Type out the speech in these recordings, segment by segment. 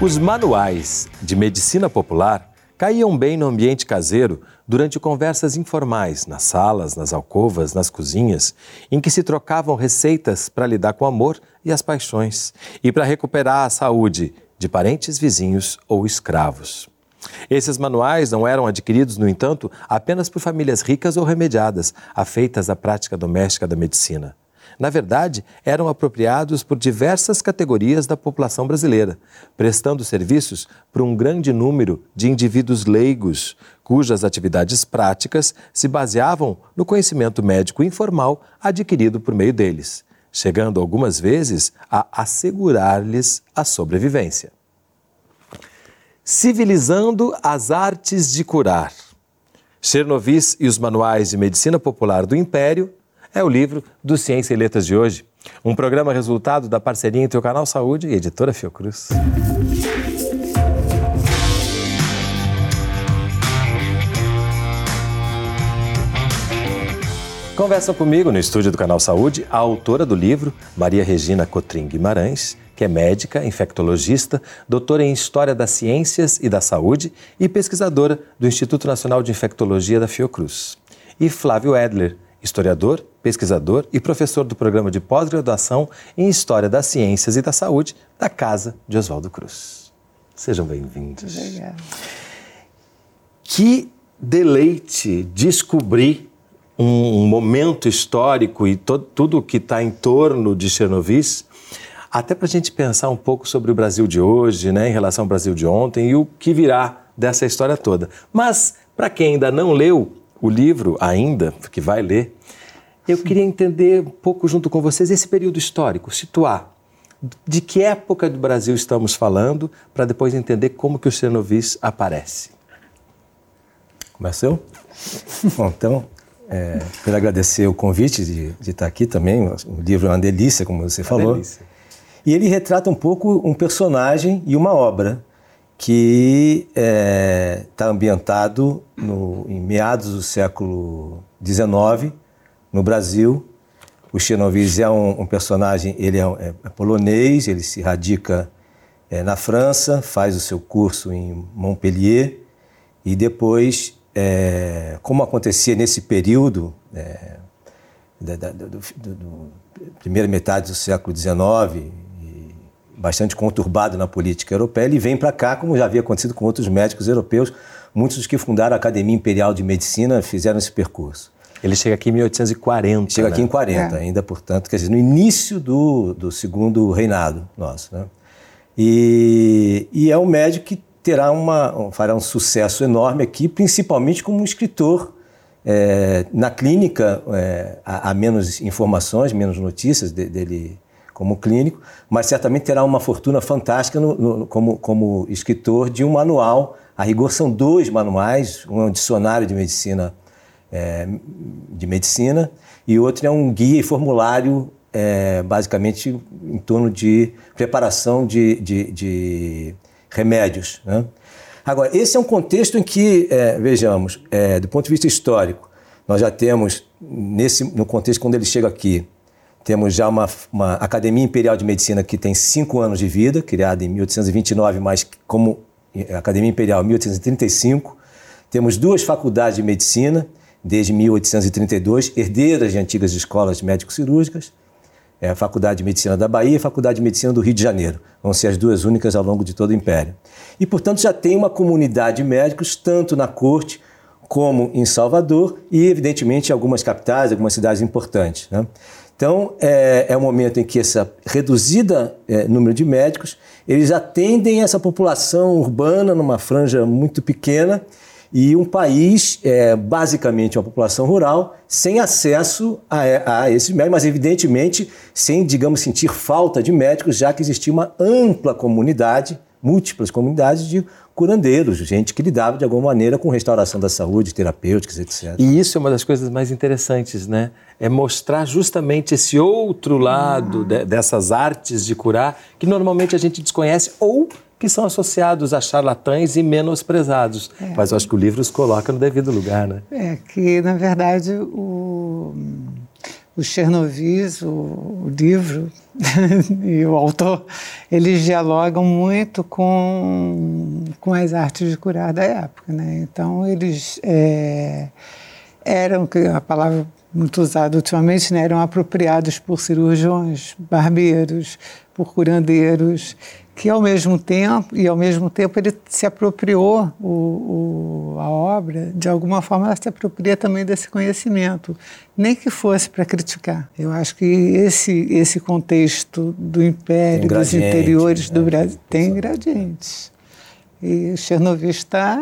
Os manuais de medicina popular caíam bem no ambiente caseiro durante conversas informais nas salas, nas alcovas, nas cozinhas, em que se trocavam receitas para lidar com o amor e as paixões e para recuperar a saúde de parentes, vizinhos ou escravos. Esses manuais não eram adquiridos, no entanto, apenas por famílias ricas ou remediadas, afeitas à prática doméstica da medicina na verdade, eram apropriados por diversas categorias da população brasileira, prestando serviços para um grande número de indivíduos leigos, cujas atividades práticas se baseavam no conhecimento médico informal adquirido por meio deles, chegando algumas vezes a assegurar-lhes a sobrevivência. Civilizando as artes de curar. Chernovis e os manuais de medicina popular do Império é o livro do Ciência e Letras de hoje. Um programa resultado da parceria entre o Canal Saúde e a editora Fiocruz. Conversa comigo no estúdio do Canal Saúde a autora do livro, Maria Regina Cotrim Guimarães, que é médica, infectologista, doutora em História das Ciências e da Saúde e pesquisadora do Instituto Nacional de Infectologia da Fiocruz. E Flávio Edler, historiador, pesquisador e professor do programa de pós-graduação em História das Ciências e da Saúde da Casa de Oswaldo Cruz. Sejam bem-vindos. Obrigada. Que deleite descobrir um momento histórico e tudo o que está em torno de Chernobyl, até para a gente pensar um pouco sobre o Brasil de hoje, né, em relação ao Brasil de ontem e o que virá dessa história toda. Mas, para quem ainda não leu, o livro ainda, que vai ler, eu queria entender um pouco junto com vocês esse período histórico, situar de que época do Brasil estamos falando, para depois entender como que o Chernovis aparece. Começou? Bom, então, é, quero agradecer o convite de, de, estar aqui também. O livro é uma delícia, como você uma falou. Delícia. E ele retrata um pouco um personagem e uma obra que está é, tá ambientado no, em meados do século XIX, no Brasil. O Chernobyl é um, um, personagem, ele é, é, é, polonês, ele se radica é, na França, faz o seu curso em Montpellier e depois, é, como acontecia nesse período, é, da, da, do, do, do, primeira metade do século XIX, bastante conturbado na política europeia, ele vem para cá, como já havia acontecido com outros médicos europeus. Muitos dos que fundaram a Academia Imperial de Medicina fizeram esse percurso. Ele chega aqui em 1840. Chega né? aqui em 40, é. ainda, portanto, quer dizer, no início do, do segundo reinado nosso. Né? E, e é um médico que terá uma, fará um sucesso enorme aqui, principalmente como um escritor. É, na clínica, é, há, há, menos informações, menos notícias de, dele como clínico, mas certamente terá uma fortuna fantástica no, no, como, como escritor de um manual. A rigor são dois manuais, um é um dicionário de medicina, é, de medicina e outro é um guia e formulário, é, basicamente em torno de preparação de, de, de remédios. Né? Agora, esse é um contexto em que, é, vejamos, é, do ponto de vista histórico, nós já temos, nesse, no contexto quando ele chega aqui, temos já uma, uma, Academia Imperial de Medicina que tem cinco anos de vida, criada em 1829, mas como Academia Imperial 1835. Temos duas faculdades de medicina, desde 1832, herdeiras de antigas escolas médico-cirúrgicas, é a Faculdade de Medicina da Bahia e a Faculdade de Medicina do Rio de Janeiro. Vão ser as duas únicas ao longo de todo o Império. E, portanto, já tem uma comunidade de médicos, tanto na corte como em Salvador e, evidentemente, em algumas capitais, algumas cidades importantes. Né? Então, é, é um momento em que essa reduzida é, número de médicos, eles atendem essa população urbana numa franja muito pequena e um país, é, basicamente uma população rural, sem acesso a, a esses médicos, mas evidentemente sem, digamos, sentir falta de médicos, já que existia uma ampla comunidade, múltiplas comunidades de curandeiros, gente que lidava de alguma maneira com restauração da saúde, terapêuticas, etc. E isso é uma das coisas mais interessantes, né? É mostrar justamente esse outro lado de, dessas artes de curar que normalmente a gente desconhece ou que são associados a charlatães e menosprezados. É. Mas eu acho que o livro os coloca no devido lugar, né? É que, na verdade, o, o Chernovis, o, o livro, e o autor, eles dialogam muito com, com as artes de curar da época. Né? Então, eles é, eram, a palavra muito usada ultimamente, né? eram apropriados por cirurgiões, barbeiros, por curandeiros, que ao mesmo tempo e ao mesmo tempo ele se apropriou o, o, a obra de alguma forma ela se apropria também desse conhecimento. Nem que fosse para criticar. Eu acho que esse esse contexto do império dos interiores né? do Brasil tem gradientes. E Chernobyl está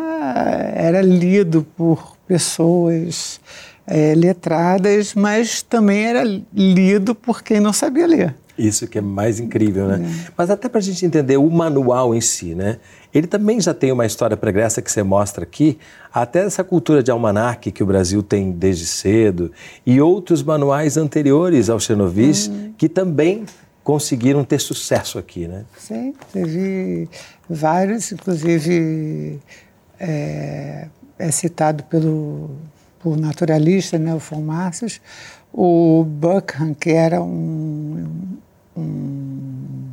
era lido por pessoas é, letradas mas também era lido por quem não sabia ler isso que é mais incrível, né? É. Mas até para a gente entender o manual em si, né? Ele também já tem uma história pregressa que você mostra aqui, até essa cultura de almanac que o Brasil tem desde cedo, e outros manuais anteriores ao Chernovis hum. que também conseguiram ter sucesso aqui, né? Sim, teve vários, inclusive é, é citado pelo por naturalista, né, o Formarcius, o Buckham, que era um, um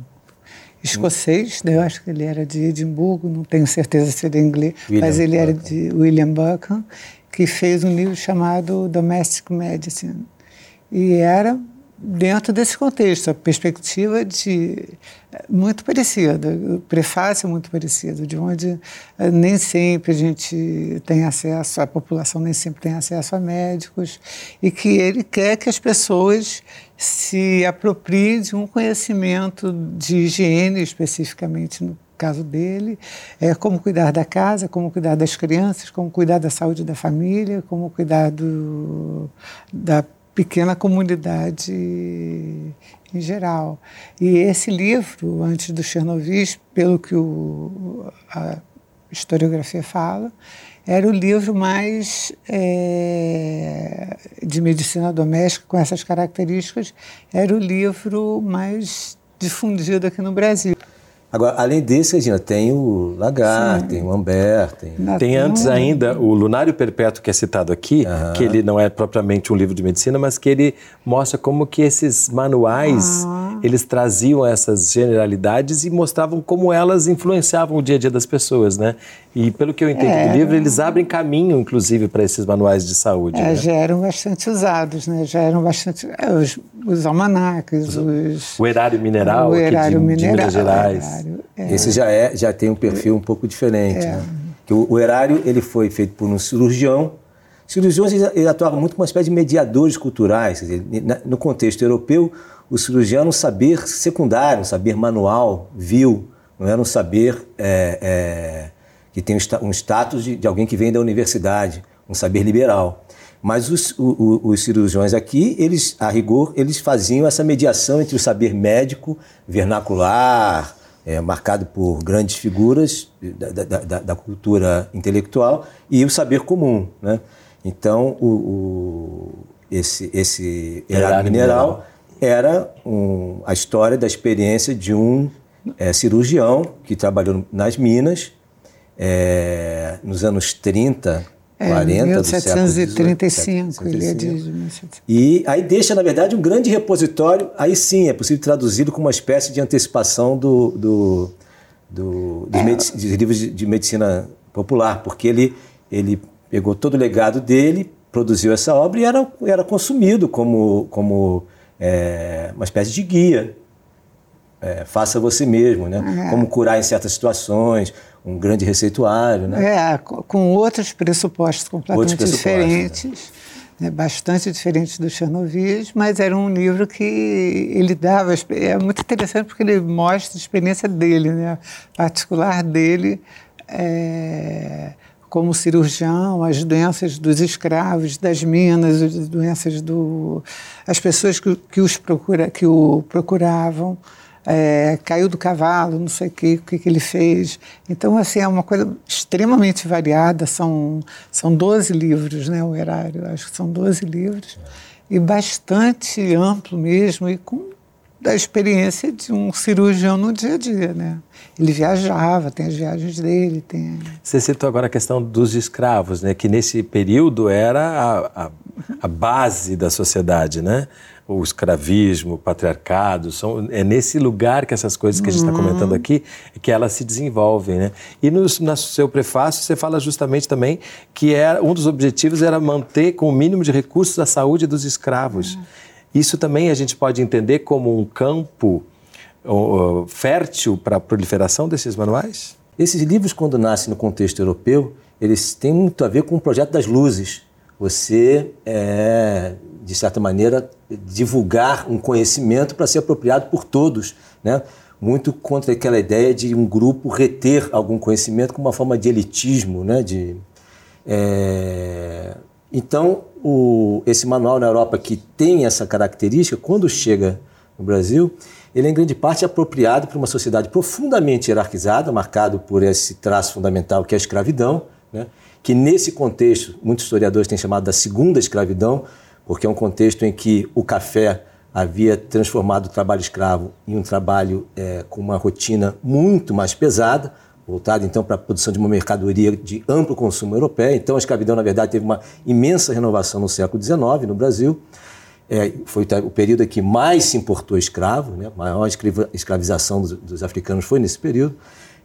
escocês, né? eu acho que ele era de Edimburgo, não tenho certeza se ele é inglês, William mas ele era de William Buckham, que fez um livro chamado Domestic Medicine. E era dentro desse contexto, a perspectiva de muito parecida, o prefácio muito parecido, de onde eh, nem sempre a gente tem acesso, a população nem sempre tem acesso a médicos, e que ele quer que as pessoas se apropriem de um conhecimento de higiene, especificamente no caso dele, é como cuidar da casa, como cuidar das crianças, como cuidar da saúde da família, como cuidar do, da pequena comunidade em geral. E esse livro, antes do Chernobyl, pelo que o, a historiografia fala, era o livro mais é, de medicina doméstica com essas características, era o livro mais difundido aqui no Brasil. Agora, além desse, Regina, tem o Lagar, Sim. tem o Amber, tem... Tem antes ainda o Lunário Perpétuo, que é citado aqui, uhum. que ele não é propriamente um livro de medicina, mas que ele mostra como que esses manuais, uhum. Eles traziam essas generalidades e mostravam como elas influenciavam o dia a dia das pessoas, né? E pelo que eu entendo é, do livro, eles abrem caminho, inclusive, para esses manuais de saúde. É, né? Já eram bastante usados, né? Já eram bastante... É, os, os almanacs, os... O erário mineral, o erário de, mineral, de Minas Gerais. É. Esse já, é, já tem um perfil um pouco diferente. É. Né? Que o, o, erário ele foi feito por um cirurgião. Cirurgiões eles, atuavam muito como uma espécie de mediadores culturais. Dizer, no contexto europeu, o cirurgião era um saber secundário, um saber manual, vil, não era um saber é, é, que tem um status de, de, alguém que vem da universidade, um saber liberal. Mas os, o, os cirurgiões aqui, eles, a rigor, eles faziam essa mediação entre o saber médico, vernacular, é, marcado por grandes figuras da, da, da, da, cultura intelectual e o saber comum. Né? Então, o, o esse, esse erário mineral, era um, a história da experiência de um é, cirurgião que trabalhou nas minas é, nos anos 30 é, 40 1735, ele é de 1735. E aí deixa, na verdade, um grande repositório, aí sim é possível traduzi-lo como uma espécie de antecipação do, do, do dos, é. medic, dos livros de, de, medicina popular, porque ele, ele pegou todo o legado dele, produziu essa obra e era, era consumido como, como é, uma espécie de guia. É, faça você mesmo, né? É. Como curar em certas situações, um grande receituário. Né? É, com outros pressupostos completamente outros pressupostos, diferentes, né? Né, bastante diferentes do Chernobyl, mas era um livro que ele dava. É muito interessante porque ele mostra a experiência dele, né? particular dele. É, como cirurgião, as doenças dos escravos, das minas, as doenças do, as pessoas que, que os procura, que o procuravam é, caiu do cavalo, não sei o que, o que, que ele fez. Então, assim, é uma coisa extremamente variada, são, são 12 livros, né, o erário, acho que são 12 livros, e bastante amplo mesmo, e com da experiência de um cirurgião no dia a dia, né? Ele viajava, tem as viagens dele, tem... Você citou agora a questão dos escravos, né? Que nesse período era a, a a base da sociedade, né? o escravismo, o patriarcado, são, é nesse lugar que essas coisas que a gente está comentando uhum. aqui, que elas se desenvolvem. Né? E no, no seu prefácio você fala justamente também que era, um dos objetivos era manter com o mínimo de recursos a saúde dos escravos. Uhum. Isso também a gente pode entender como um campo fértil para a proliferação desses manuais? Esses livros, quando nascem no contexto europeu, eles têm muito a ver com o projeto das luzes. Você é, de certa maneira, divulgar um conhecimento para ser apropriado por todos, né? muito contra aquela ideia de um grupo reter algum conhecimento como uma forma de elitismo. Né? De, é... Então, o, esse manual na Europa que tem essa característica, quando chega no Brasil, ele é em grande parte apropriado para uma sociedade profundamente hierarquizada, marcado por esse traço fundamental que é a escravidão, né? que nesse contexto, muitos historiadores têm chamado da segunda escravidão, porque é um contexto em que o café havia transformado o trabalho escravo em um trabalho é, com uma rotina muito mais pesada, voltada então para a produção de uma mercadoria de amplo consumo europeia. Então a escravidão, na verdade, teve uma imensa renovação no século XIX no Brasil. É, foi o período em que mais se importou escravo, né? a maior escravização dos, dos africanos foi nesse período.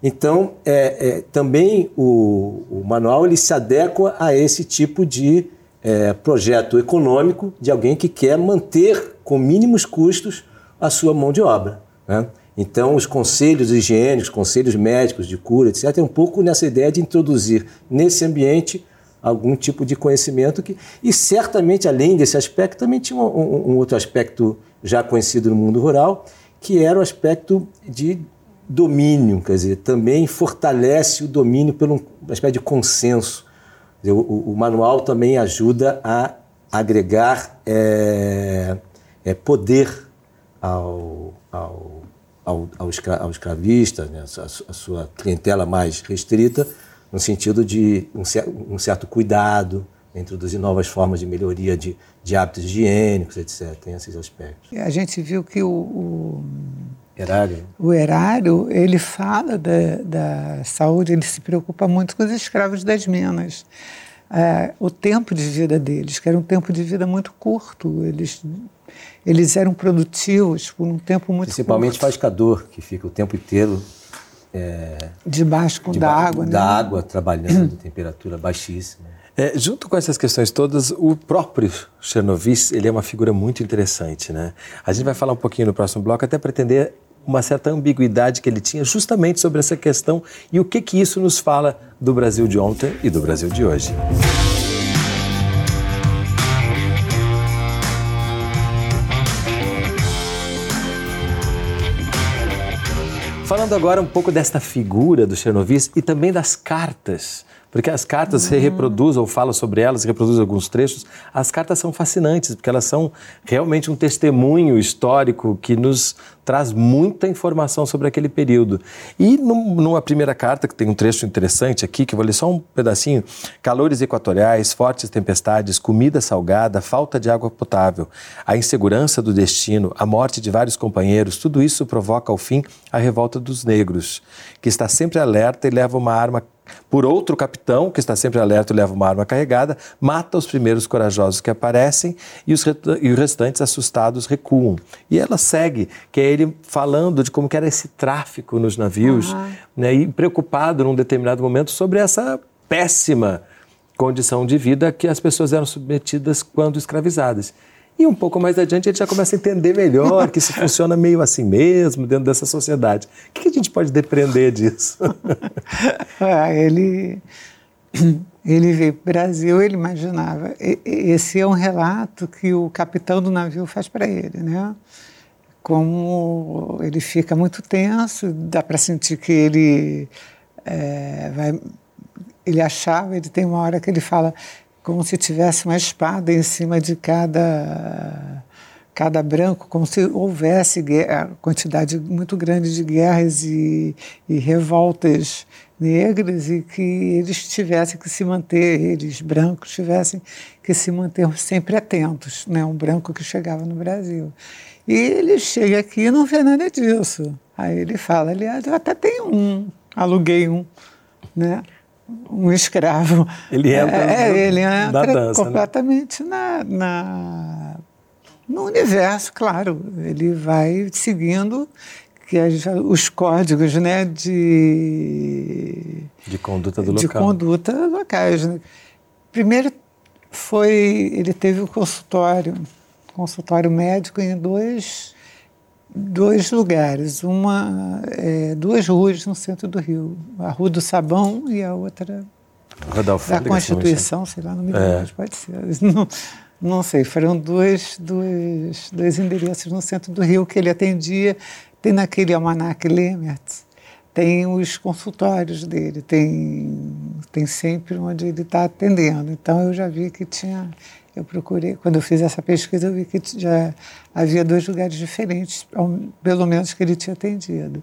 Então, é, é, também o, o, manual ele se adequa a esse tipo de é, projeto econômico de alguém que quer manter com mínimos custos a sua mão de obra. Né? Então, os conselhos higiênicos, conselhos médicos de cura, etc., é um pouco nessa ideia de introduzir nesse ambiente algum tipo de conhecimento que e certamente além desse aspecto também tinha um, um, outro aspecto já conhecido no mundo rural que era o aspecto de domínio, quer dizer, também fortalece o domínio pelo uma espécie de consenso o, o, o manual também ajuda a agregar é, é poder ao, ao, ao, ao, escra, ao escravista, né, a, a, sua clientela mais restrita, no sentido de um, um certo cuidado, introduzir novas formas de melhoria de, de hábitos higiênicos, etc. Tem esses aspectos. A gente viu que o, o Erário. O erário, ele fala da, da saúde, ele se preocupa muito com os escravos das minas. É, o tempo de vida deles, que era um tempo de vida muito curto, eles, eles eram produtivos por um tempo muito Principalmente curto. pescador, que fica o tempo inteiro é, debaixo com da água, da né? água, trabalhando, temperatura baixíssima. É, junto com essas questões todas, o próprio Chernobyl ele é uma figura muito interessante, né? A gente vai falar um pouquinho no próximo bloco até para entender uma certa ambiguidade que ele tinha justamente sobre essa questão e o que que isso nos fala do Brasil de ontem e do Brasil de hoje. Falando agora um pouco desta figura do Chernobyl e também das cartas porque as cartas uhum. se reproduzem, ou fala sobre elas, reproduz alguns trechos. As cartas são fascinantes, porque elas são realmente um testemunho histórico que nos traz muita informação sobre aquele período. E numa primeira carta, que tem um trecho interessante aqui, que eu vou ler só um pedacinho: calores equatoriais, fortes tempestades, comida salgada, falta de água potável, a insegurança do destino, a morte de vários companheiros, tudo isso provoca ao fim a revolta dos negros, que está sempre alerta e leva uma arma por outro capitão, que está sempre alerta e leva uma arma carregada, mata os primeiros corajosos que aparecem e os, e os restantes assustados recuam. E ela segue, que é ele falando de como era esse tráfico nos navios, uhum. né, e preocupado num determinado momento sobre essa péssima condição de vida que as pessoas eram submetidas quando escravizadas. E um pouco mais adiante a gente já começa a entender melhor que isso funciona meio assim mesmo dentro dessa sociedade. O que a gente pode depreender disso? ah, ele, ele veio para o Brasil, ele imaginava. Esse é um relato que o capitão do navio faz para ele, né? Como ele fica muito tenso, dá para sentir que ele é, vai. Ele achava, ele tem uma hora que ele fala: como se tivesse uma espada em cima de cada cada branco, como se houvesse guerra, quantidade muito grande de guerras e, e, revoltas negras e que eles tivessem que se manter, eles brancos tivessem que se manter sempre atentos, né? Um branco que chegava no Brasil. E ele chega aqui e não vê nada disso. Aí ele fala, aliás, eu até tenho um, aluguei um, né? um escravo. Ele entra, é, no, ele entra na dança, né? completamente né? na, na, no universo, claro. Ele vai seguindo que as, os códigos né, de, de conduta do de local. conduta locais. Né? Primeiro foi, ele teve o um consultório, consultório médico em dois, dois lugares, uma, é, duas ruas no centro do Rio, a Rua do Sabão e a outra da, da Constituição, sei lá, não me lembro, é. pode ser. Não, não sei, foram dois, dois, dois endereços no centro do Rio que ele atendia tem naquele almanac Lemert, tem os consultórios dele, tem, tem sempre onde ele está atendendo. Então eu já vi que tinha, eu procurei, quando eu fiz essa pesquisa, eu vi que já havia dois lugares diferentes, pelo menos que ele tinha atendido.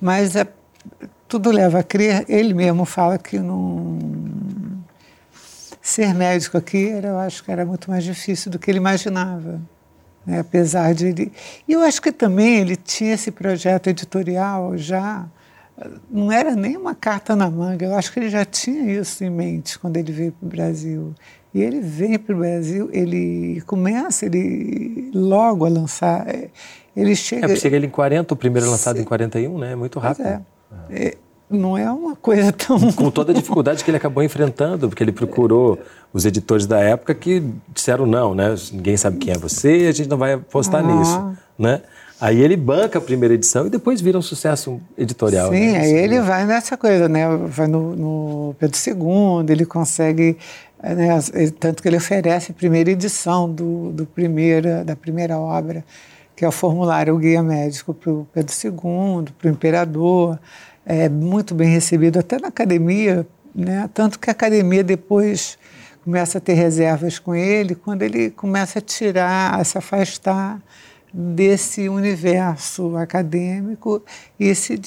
Mas é, tudo leva a crer, ele mesmo fala que não. Ser médico aqui, era, eu acho que era muito mais difícil do que ele imaginava né? apesar de ele. E eu acho que também ele tinha esse projeto editorial já. Não era nem uma carta na manga, eu acho que ele já tinha isso em mente quando ele veio para o Brasil. E ele vem para o Brasil, ele começa ele logo a lançar. É, ele chega. É, porque chega ele em 40, o primeiro é lançado Sim. em 41, né? Muito rápido. É. é não é uma coisa tão. Com toda a dificuldade que ele acabou enfrentando, porque ele procurou os editores da época que disseram não, né? Ninguém sabe quem é você, a gente não vai apostar ah. nisso, né? Aí ele banca a primeira edição e depois vira um sucesso editorial. Sim, né? aí ele vai nessa coisa, né? Vai no, no Pedro II, ele consegue, né? tanto que ele oferece a primeira edição do, do primeira, da primeira obra, que é o formulário o Guia Médico para o Pedro II, para o Imperador é muito bem recebido até na academia, né? tanto que a academia depois começa a ter reservas com ele quando ele começa a tirar, a se afastar desse universo acadêmico e se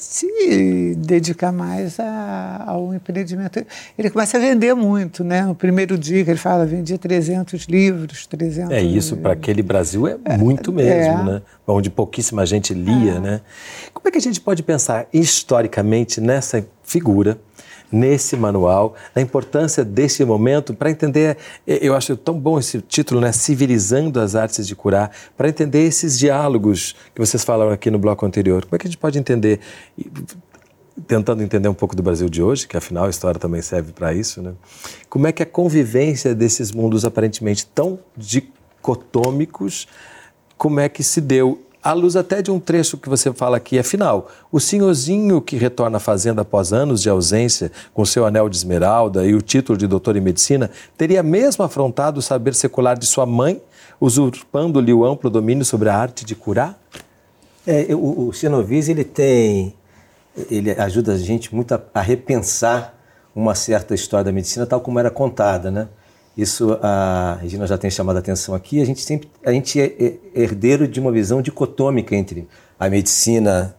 se dedicar mais a, ao empreendimento. Ele começa a vender muito, né? No primeiro dia que ele fala, vendia 300 livros, 300... É, isso para aquele Brasil é, é muito mesmo, é. né? Onde pouquíssima gente lia, é. né? Como é que a gente pode pensar historicamente nessa figura nesse manual, na importância desse momento para entender, eu acho tão bom esse título, né, Civilizando as Artes de Curar, para entender esses diálogos que vocês falaram aqui no bloco anterior. Como é que a gente pode entender, tentando entender um pouco do Brasil de hoje, que afinal a história também serve para isso, né? Como é que a convivência desses mundos aparentemente tão dicotômicos, como é que se deu à luz até de um trecho que você fala aqui, afinal, o senhorzinho que retorna à fazenda após anos de ausência, com seu anel de esmeralda e o título de doutor em medicina, teria mesmo afrontado o saber secular de sua mãe, usurpando-lhe o amplo domínio sobre a arte de curar? É, o, o ele tem, ele ajuda a gente muito a, a repensar uma certa história da medicina tal como era contada, né? Isso a Regina já tem chamado a atenção aqui. A gente sempre a gente é herdeiro de uma visão dicotômica entre a medicina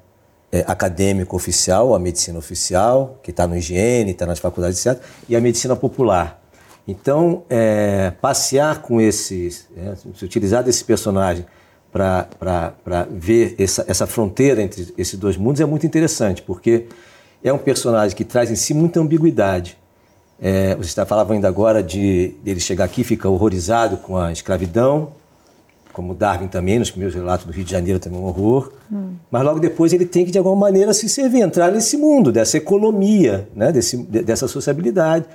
é, acadêmica oficial, a medicina oficial, que está no higiene, está nas faculdades, etc., e a medicina popular. Então, é, passear com esses, é, se utilizar desse personagem para ver essa, essa fronteira entre esses dois mundos é muito interessante, porque é um personagem que traz em si muita ambiguidade. É, você está falando ainda agora de ele chegar aqui, fica horrorizado com a escravidão, como Darwin também, nos primeiros relatos do Rio de Janeiro também um horror. Hum. Mas logo depois ele tem que, de alguma maneira, se servir, entrar nesse mundo, dessa economia, né, desse, dessa sociabilidade.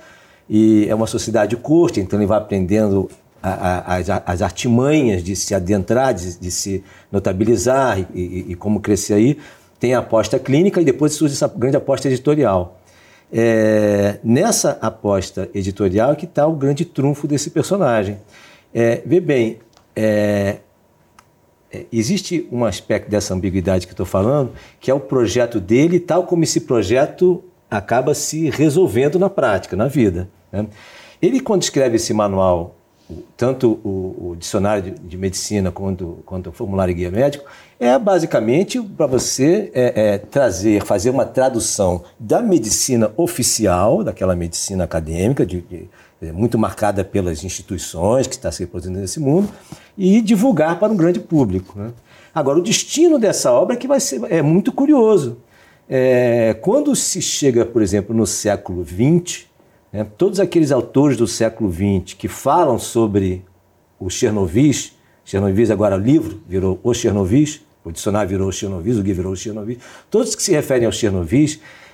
E é uma sociedade curta, então ele vai aprendendo a, a, as artimanhas de se adentrar, de, de se notabilizar e, e, e, como crescer aí. Tem a aposta clínica e depois surge essa grande aposta editorial. É, nessa aposta editorial é que está o grande trunfo desse personagem. É, vê bem, é, é, existe um aspecto dessa ambiguidade que estou falando, que é o projeto dele, tal como esse projeto acaba se resolvendo na prática, na vida. Né? Ele, quando escreve esse manual, tanto o, o dicionário de, de, medicina quanto, quanto o formulário guia médico, é basicamente para você é, é, trazer, fazer uma tradução da medicina oficial, daquela medicina acadêmica, de, de, é, muito marcada pelas instituições que está se reproduzindo nesse mundo, e divulgar para um grande público. Né? Agora, o destino dessa obra é que vai ser, é muito curioso. é, quando se chega, por exemplo, no século XX, né, todos aqueles autores do século XX que falam sobre o Chernobyl, Chernobyl agora o livro virou o Chernobyl, o dicionário virou o Chernobyl, o guia virou o Chernobyl, todos que se referem ao Chernobyl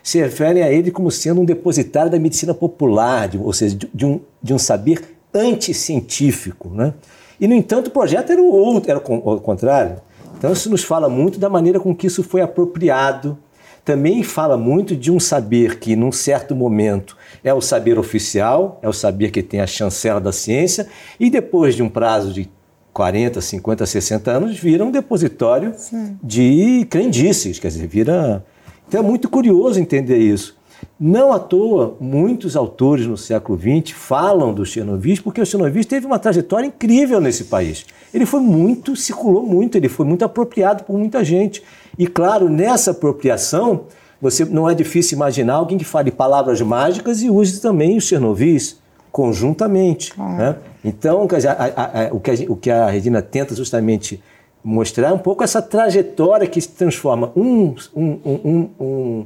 se referem a ele como sendo um depositário da medicina popular, de, ou seja, de, de, um, de um saber anticientífico. Né? E, no entanto, o projeto era o outro, era o contrário. Então, isso nos fala muito da maneira com que isso foi apropriado. Também fala muito de um saber que, num certo momento, é o saber oficial, é o saber que tem a chancela da ciência, e depois de um prazo de 40, 50, 60 anos, vira um depositório Sim. de crendices, quer dizer, vira. Então é muito curioso entender isso. Não à toa, muitos autores no século XX falam do Chernobyl, porque o Chernobyl teve uma trajetória incrível nesse país. Ele foi muito, circulou muito, ele foi muito apropriado por muita gente. E claro, nessa apropriação, você não é difícil imaginar alguém que fale palavras mágicas e use também os Chernobyls conjuntamente. Ah. Né? Então, a, a, a, o, que a, o que a Regina tenta justamente mostrar é um pouco essa trajetória que se transforma um, um, um, um,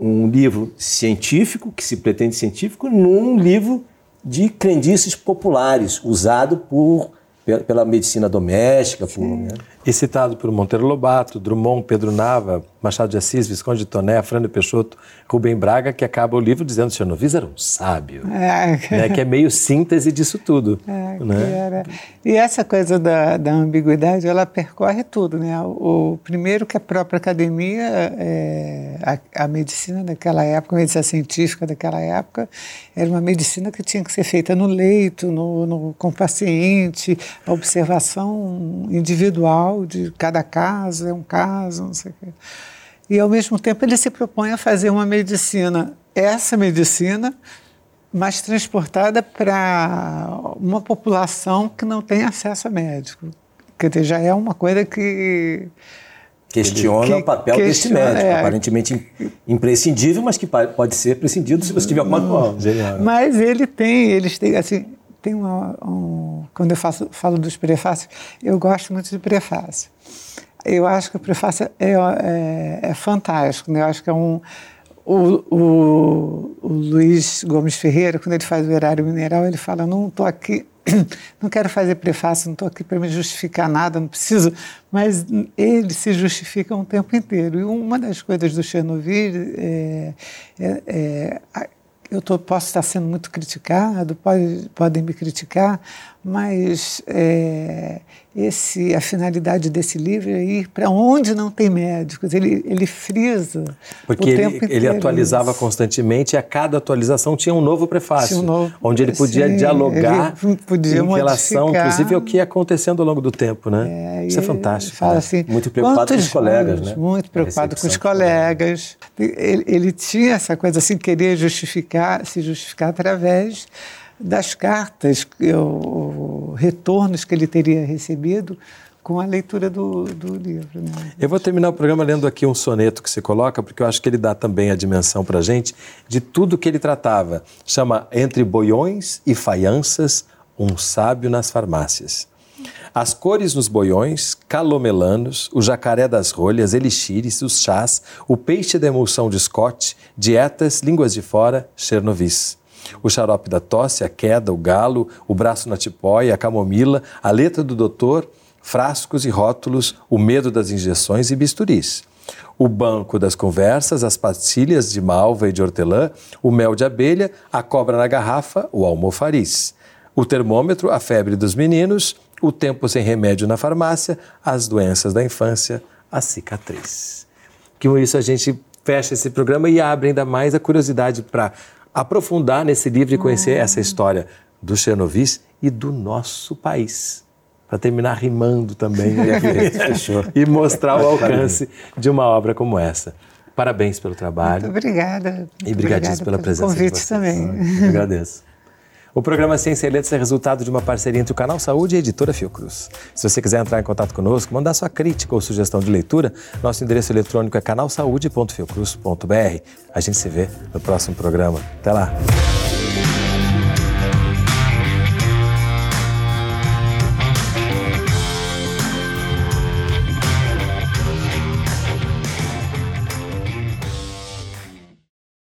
um livro científico, que se pretende científico, num livro de crendices populares, usado por pela medicina doméstica. Por, né? E citado por Monteiro Lobato, Drummond, Pedro Nava, Machado de Assis, Visconde de Toné, Frânio Peixoto, Rubem Braga, que acaba o livro dizendo que o Chernovis era um sábio, é. Né, que é meio síntese disso tudo. É, né? E essa coisa da, da, ambiguidade, ela percorre tudo. Né? O, o primeiro que a própria academia, é, a, a, medicina daquela época, a medicina científica daquela época, era uma medicina que tinha que ser feita no leito, no, no com o paciente, a observação individual de cada caso, é um caso, não sei o quê. E, ao mesmo tempo, ele se propõe a fazer uma medicina, essa medicina, mas transportada para uma população que não tem acesso a médico. Quer dizer, já é uma coisa que questiona que, o papel desse médico, é, aparentemente imprescindível, mas que pode ser prescindido se você tiver alguma coisa. Mas ele tem, eles têm, assim, tem uma, um, quando eu faço, falo dos prefácios, eu gosto muito de prefácio. Eu acho que o prefácio é, é, é fantástico, né? eu acho que é um... O, o, o, Luiz Gomes Ferreira, quando ele faz o erário mineral, ele fala, não estou aqui, não quero fazer prefácio, não estou aqui para me justificar nada, não preciso, mas ele se justifica o tempo inteiro. E uma das coisas do Chernobyl é, é, é eu tô, posso estar sendo muito criticado, pode, podem me criticar, mas é, esse, a finalidade desse livro é ir para onde não tem médicos. Ele, ele frisa. Porque ele, ele, atualizava isso. constantemente e a cada atualização tinha um novo prefácio, um novo, onde ele podia sim, dialogar ele podia em relação, inclusive, ao que ia acontecendo ao longo do tempo. Né? É, isso é fantástico. Fala né? assim, muito preocupado com os colegas. Anos, né? Muito preocupado com os colegas. Ele, ele tinha essa coisa assim, querer justificar, se justificar através das cartas, o, retornos que ele teria recebido com a leitura do, do livro. Né? Eu vou terminar o programa lendo aqui um soneto que se coloca, porque eu acho que ele dá também a dimensão para a gente de tudo que ele tratava. Chama Entre Boiões e Faianças, um sábio nas farmácias. As cores nos boiões, calomelanos, o jacaré das rolhas, elixires, os chás, o peixe da emulsão de Scott, dietas, línguas de fora, chernovis o xarope da tosse, a queda, o galo, o braço na tipóia, a camomila, a letra do doutor, frascos e rótulos, o medo das injeções e bisturis. O banco das conversas, as pastilhas de malva e de hortelã, o mel de abelha, a cobra na garrafa, o almofariz. O termômetro, a febre dos meninos, o tempo sem remédio na farmácia, as doenças da infância, a cicatriz. Com isso a gente fecha esse programa e abre ainda mais a curiosidade para aprofundar nesse livro e conhecer ah. essa história do Chernobyl e do nosso país. Para terminar rimando também e mostrar o alcance de uma obra como essa. Parabéns pelo trabalho. Muito obrigada. Muito e obrigadíssimo pela presença. Convite também. Eu agradeço. O programa Ciência e Letras é resultado de uma parceria entre o Canal Saúde e a Editora Fiocruz. Se você quiser entrar em contato conosco, mandar sua crítica ou sugestão de leitura, nosso endereço eletrônico é canalsaude.fiocruz.br. A gente se vê no próximo programa. Até lá!